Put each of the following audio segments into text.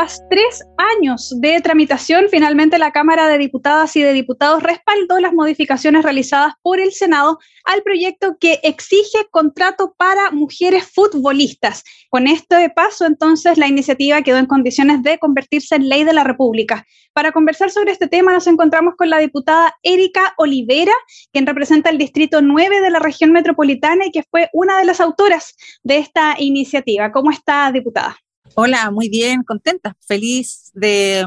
Tras tres años de tramitación, finalmente la Cámara de Diputadas y de Diputados respaldó las modificaciones realizadas por el Senado al proyecto que exige contrato para mujeres futbolistas. Con este paso, entonces, la iniciativa quedó en condiciones de convertirse en ley de la República. Para conversar sobre este tema, nos encontramos con la diputada Erika Olivera, quien representa el Distrito 9 de la región metropolitana y que fue una de las autoras de esta iniciativa. ¿Cómo está, diputada? Hola, muy bien, contenta, feliz de,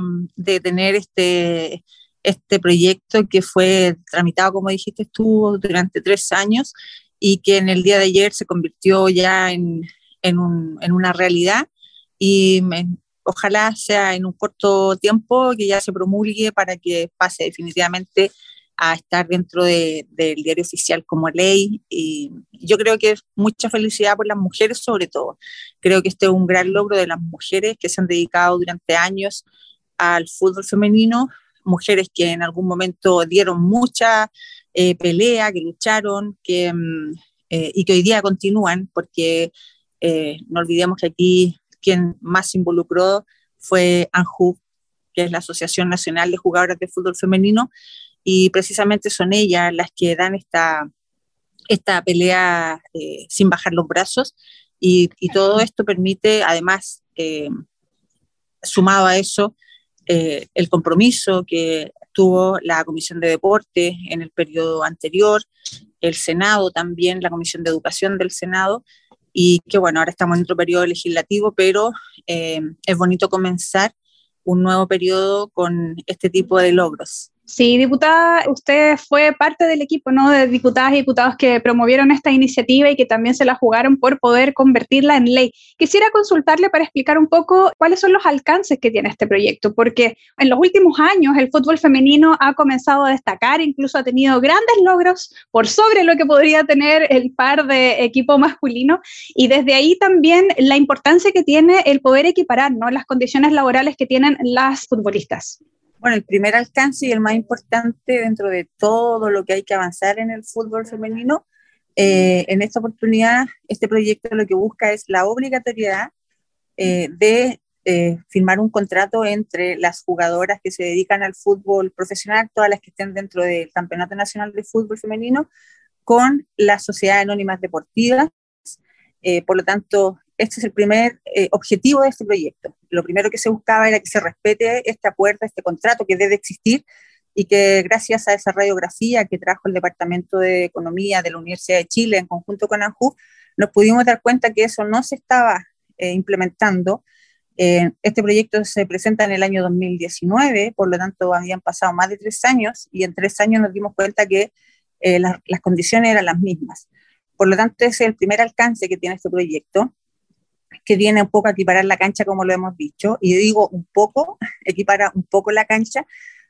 tener este, este proyecto que fue tramitado, como dijiste tú, durante tres años y que en el día de ayer se convirtió ya en, una realidad. Y ojalá sea en un corto tiempo que ya se promulgue para que pase definitivamente a estar dentro del diario oficial como ley. Y yo creo que es mucha felicidad por las mujeres sobre todo. Creo que este es un gran logro de las mujeres que se han dedicado durante años al fútbol femenino, mujeres que en algún momento dieron mucha eh, pelea, que lucharon, que, mm, eh, y que hoy día continúan, porque eh, no olvidemos que aquí quien más se involucró fue ANJU, que es la Asociación Nacional de Jugadoras de Fútbol Femenino, y precisamente son ellas las que dan esta, esta pelea eh, sin bajar los brazos y, todo esto permite además, eh, sumado a eso, eh, el compromiso que tuvo la Comisión de Deporte en el periodo anterior, el Senado también, la Comisión de Educación del Senado, y que bueno, ahora estamos en otro periodo legislativo, pero es bonito comenzar un nuevo periodo con este tipo de logros. Sí, diputada, usted fue parte del equipo, ¿no? De diputadas y diputados que promovieron esta iniciativa y que también se la jugaron por poder convertirla en ley. Quisiera consultarle para explicar un poco cuáles son los alcances que tiene este proyecto, porque en los últimos años el fútbol femenino ha comenzado a destacar, incluso ha tenido grandes logros por sobre lo que podría tener el par de equipo masculino, y desde ahí también la importancia que tiene el poder equiparar, ¿no? Las condiciones laborales que tienen las futbolistas. Bueno, el primer alcance y el más importante dentro de todo lo que hay que avanzar en el fútbol femenino, eh, en esta oportunidad, este proyecto lo que busca es la obligatoriedad eh, de eh, firmar un contrato entre las jugadoras que se dedican al fútbol profesional, todas las que estén dentro del Campeonato Nacional de Fútbol Femenino, con las sociedades anónimas deportivas. por lo tanto, este es el primer eh, objetivo de este proyecto. Lo primero que se buscaba era que se respete este acuerdo, este contrato que debe existir y que gracias a esa radiografía que trajo el Departamento de Economía de la Universidad de Chile en conjunto con ANJU, nos pudimos dar cuenta que eso no se estaba eh, implementando. Eh, este proyecto se presenta en el año 2019, por lo tanto habían pasado más de tres años y en tres años nos dimos cuenta que las condiciones eran las mismas. Por lo tanto, ese es el primer alcance que tiene este proyecto que viene un poco a equiparar la cancha, como lo hemos dicho, y digo un poco, equipara un poco la cancha,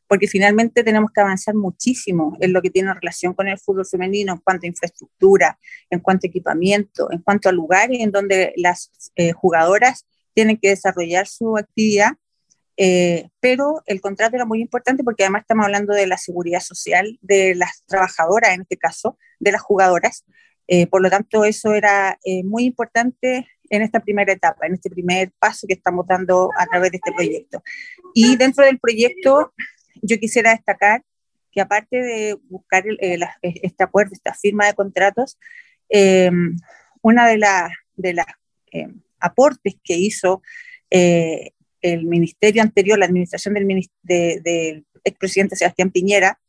porque finalmente tenemos que avanzar muchísimo en lo que tiene relación con el fútbol femenino en cuanto a infraestructura, en cuanto a equipamiento, en cuanto a lugares en donde las eh, jugadoras tienen que desarrollar su actividad. Eh, pero el contrato era muy importante porque además estamos hablando de la seguridad social de las trabajadoras, en este caso, de las jugadoras. Eh, por lo tanto, eso era muy importante en esta primera etapa, en este primer paso que estamos dando a través de este proyecto. Y dentro del proyecto, yo quisiera destacar que aparte de buscar eh, este acuerdo, esta firma de contratos, em, una de las de em, aportes que hizo eh, el ministerio anterior, la administración del, del expresidente Sebastián Piñera,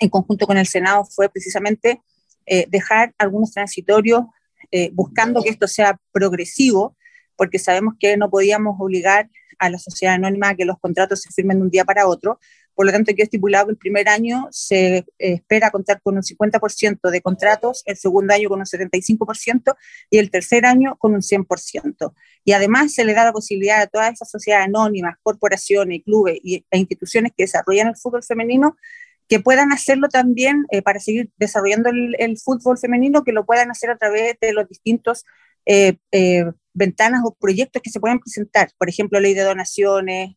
en conjunto con el Senado, fue precisamente eh, dejar algunos transitorios eh, buscando que esto sea progresivo, porque sabemos que no podíamos obligar a la sociedad anónima a que los contratos se firmen de un día para otro. Por lo tanto, he estipulado que el primer año se eh, espera contar con un 50% de contratos, el segundo año con un 75% y el tercer año con un 100%. Y además se le da la posibilidad a todas esas sociedades anónimas, corporaciones, clubes e instituciones que desarrollan el fútbol femenino que puedan hacerlo también eh, para seguir desarrollando el, fútbol femenino, que lo puedan hacer a través de los distintos eh, eh, ventanas o proyectos que se pueden presentar, por ejemplo, ley de donaciones,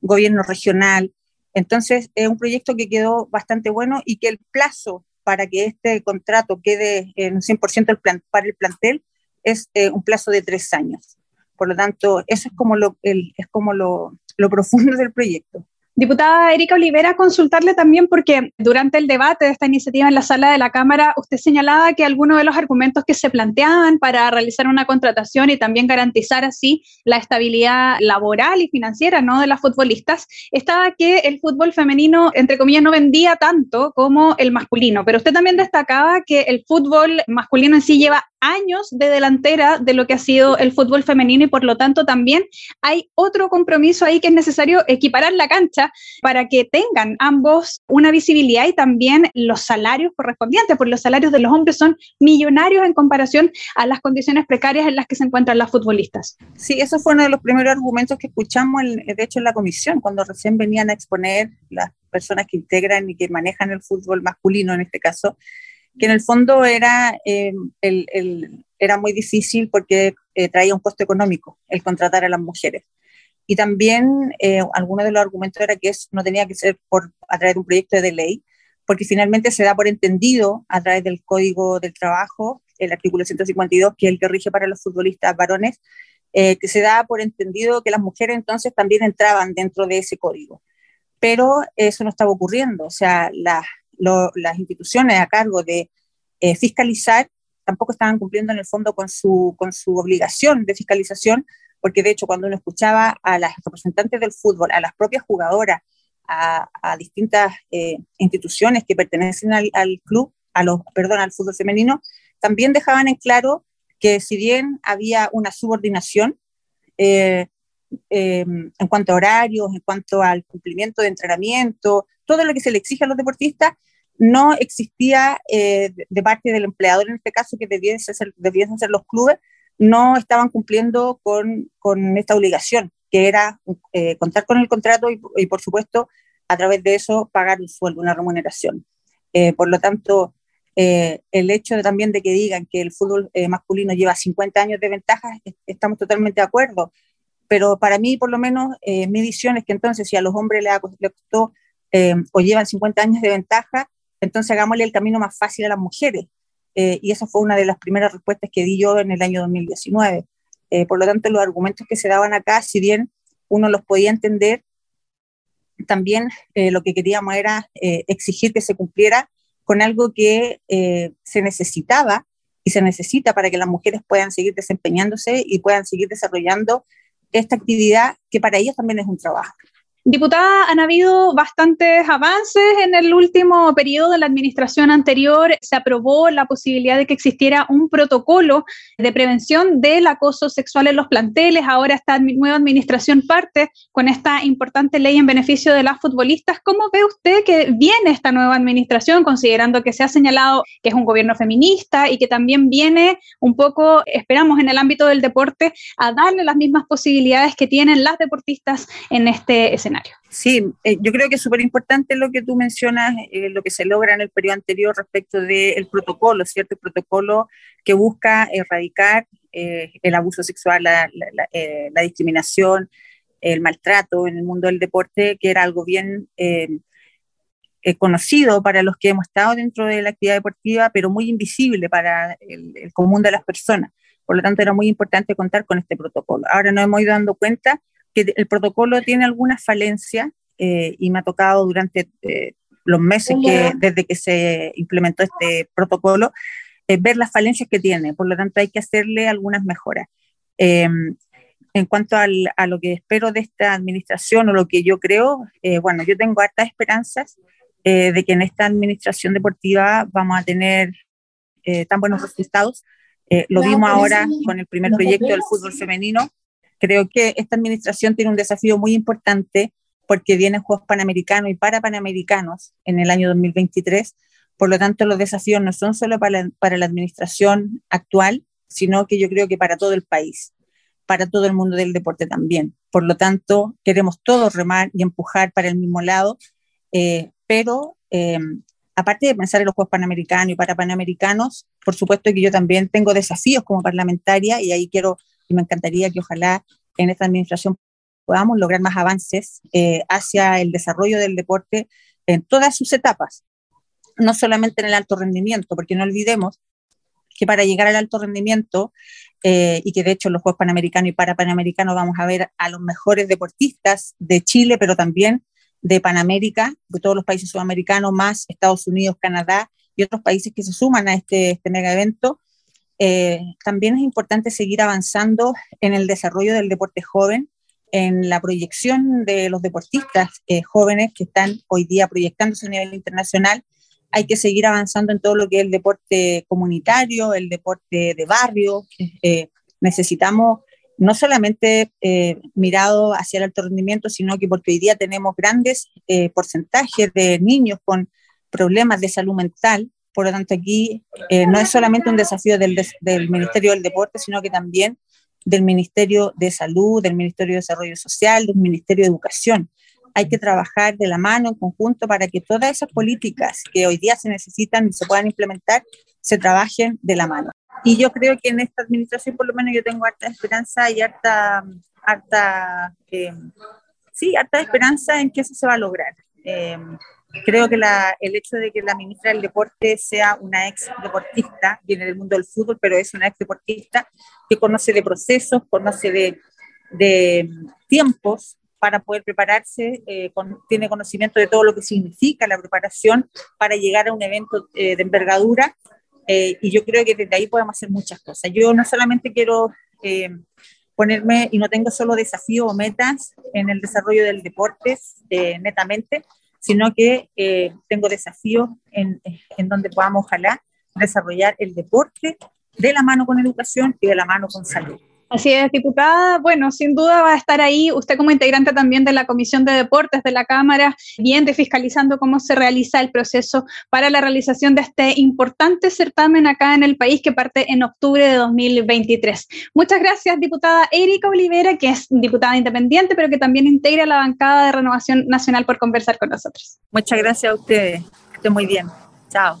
gobierno regional. Entonces, es un proyecto que quedó bastante bueno y que el plazo para que este contrato quede en 100% el para el plantel es un plazo de tres años. Por lo tanto, eso es como lo, es como lo, lo profundo del proyecto. Diputada Erika Olivera, consultarle también porque durante el debate de esta iniciativa en la sala de la Cámara, usted señalaba que algunos de los argumentos que se planteaban para realizar una contratación y también garantizar así la estabilidad laboral y financiera ¿no? de las futbolistas, estaba que el fútbol femenino, entre comillas, no vendía tanto como el masculino. Pero usted también destacaba que el fútbol masculino en sí lleva años de delantera de lo que ha sido el fútbol femenino y por lo tanto también hay otro compromiso ahí que es necesario equiparar la cancha para que tengan ambos una visibilidad y también los salarios correspondientes, porque los salarios de los hombres son millonarios en comparación a las condiciones precarias en las que se encuentran las futbolistas. Sí, eso fue uno de los primeros argumentos que escuchamos, de hecho, en la comisión, cuando recién venían a exponer las personas que integran y que manejan el fútbol masculino en este caso, que en el fondo era, eh, el, era muy difícil porque eh, traía un costo económico el contratar a las mujeres. Y también eh, alguno de los argumentos era que eso no tenía que ser por, a través de un proyecto de ley, porque finalmente se da por entendido a través del Código del Trabajo, el artículo 152, que es el que rige para los futbolistas varones, que se da por entendido que las mujeres entonces también entraban dentro de ese código. Pero eso no estaba ocurriendo, o sea, las las instituciones a cargo de eh, fiscalizar tampoco estaban cumpliendo en el fondo con su, con su obligación de fiscalización, porque de hecho cuando uno escuchaba a las representantes del fútbol, a las propias jugadoras, a, distintas eh, instituciones que pertenecen al, club, a los, perdón, al fútbol femenino, también dejaban en claro que si bien había una subordinación eh, en cuanto a horarios, en cuanto al cumplimiento de entrenamiento, todo lo que se le exige a los deportistas, no existía eh, de parte del empleador, en este caso, que debiesen ser, los clubes, no estaban cumpliendo con, con esta obligación, que era eh, contar con el contrato y, por supuesto, a través de eso pagar un sueldo, una remuneración. Eh, por lo tanto, el hecho también de que digan que el fútbol masculino lleva 50 años de ventaja, estamos totalmente de acuerdo, pero para mí, por lo menos, mi visión es que entonces si a los hombres les, les costó o llevan 50 años de ventaja, entonces hagámosle el camino más fácil a las mujeres. Eh, y esa fue una de las primeras respuestas que di yo en el año 2019. Eh, por lo tanto, los argumentos que se daban acá, si bien uno los podía entender, también eh, lo que queríamos era exigir que se cumpliera con algo que se necesitaba y se necesita para que las mujeres puedan seguir desempeñándose y puedan seguir desarrollando esta actividad que para ellas también es un trabajo. Diputada, han habido bastantes avances en el último periodo de la administración anterior. Se aprobó la posibilidad de que existiera un protocolo de prevención del acoso sexual en los planteles. Ahora esta nueva administración parte con esta importante ley en beneficio de las futbolistas. ¿Cómo ve usted que viene esta nueva administración, considerando que se ha señalado que es un gobierno feminista y que también viene un poco, esperamos, en el ámbito del deporte, a darle las mismas posibilidades que tienen las deportistas en este escenario? Sí, eh, yo creo que es súper importante lo que tú mencionas, eh, lo que se logra en el periodo anterior respecto del protocolo, ¿cierto? El protocolo que busca erradicar eh, el abuso sexual, la, discriminación, el maltrato en el mundo del deporte, que era algo bien conocido para los que hemos estado dentro de la actividad deportiva, pero muy invisible para el, el común de las personas. Por lo tanto, era muy importante contar con este protocolo. Ahora nos hemos ido dando cuenta que el protocolo tiene algunas falencias eh, y me ha tocado durante eh, los meses que desde que se implementó este protocolo eh, ver las falencias que tiene. Por lo tanto, hay que hacerle algunas mejoras. Em, en cuanto a lo que espero de esta administración o lo que yo creo, bueno, yo tengo hartas esperanzas de que en esta administración deportiva vamos a tener tan buenos resultados. lo vimos ahora con el primer proyecto del fútbol femenino, Creo que esta administración tiene un desafío muy importante porque vienen Juegos Panamericanos y para Panamericanos en el año 2023. Por lo tanto, los desafíos no son solo para la, para la administración actual, sino que yo creo que para todo el país, para todo el mundo del deporte también. Por lo tanto, queremos todos remar y empujar para el mismo lado, eh, pero eh, aparte de pensar en los Juegos Panamericanos y para Panamericanos, por supuesto que yo también tengo desafíos como parlamentaria y ahí quiero y me encantaría que ojalá en esta administración podamos lograr más avances eh, hacia el desarrollo del deporte en todas sus etapas, no solamente en el alto rendimiento, porque no olvidemos que para llegar al alto rendimiento, eh, y que de hecho los Juegos Panamericanos y para Panamericanos vamos a ver a los mejores deportistas de Chile, pero también de Panamérica, de todos los países sudamericanos, más Estados Unidos, Canadá y otros países que se suman a este, este mega evento, eh, también es importante seguir avanzando en el desarrollo del deporte joven, en la proyección de los deportistas eh, jóvenes que están hoy día proyectándose a nivel internacional. Hay que seguir avanzando en todo lo que es el deporte comunitario, el deporte de barrio. Eh, necesitamos no solamente mirado hacia el alto rendimiento, sino que porque hoy día tenemos grandes porcentajes de niños con problemas de salud mental por lo tanto, aquí eh, no es solamente un desafío del, del, Ministerio del Deporte, sino que también del Ministerio de Salud, del Ministerio de Desarrollo Social, del Ministerio de Educación. Hay que trabajar de la mano, en conjunto, para que todas esas políticas que hoy día se necesitan y se puedan implementar, se trabajen de la mano. Y yo creo que en esta administración, por lo menos, yo tengo harta esperanza y harta, harta eh, sí, harta esperanza en que eso se va a lograr. Eh, Creo que el hecho de que la ministra del Deporte sea una ex deportista, viene del mundo del fútbol, pero es una ex deportista que conoce de procesos, conoce de, de tiempos para poder prepararse, eh, tiene conocimiento de todo lo que significa la preparación para llegar a un evento eh, de envergadura eh, y yo creo que desde ahí podemos hacer muchas cosas. Yo no solamente quiero ponerme y no tengo solo desafíos o metas en el desarrollo del deporte netamente, sino que eh, tengo desafíos en, en donde podamos, ojalá, desarrollar el deporte de la mano con educación y de la mano con salud. Así es, diputada. Bueno, sin duda va a estar ahí usted como integrante también de la Comisión de Deportes de la Cámara, bien de fiscalizando cómo se realiza el proceso para la realización de este importante certamen acá en el país que parte en octubre de 2023. Muchas gracias, diputada Erika Olivera, que es diputada independiente, pero que también integra la bancada de Renovación Nacional por conversar con nosotros. Muchas gracias a ustedes. Estén muy bien. Chao.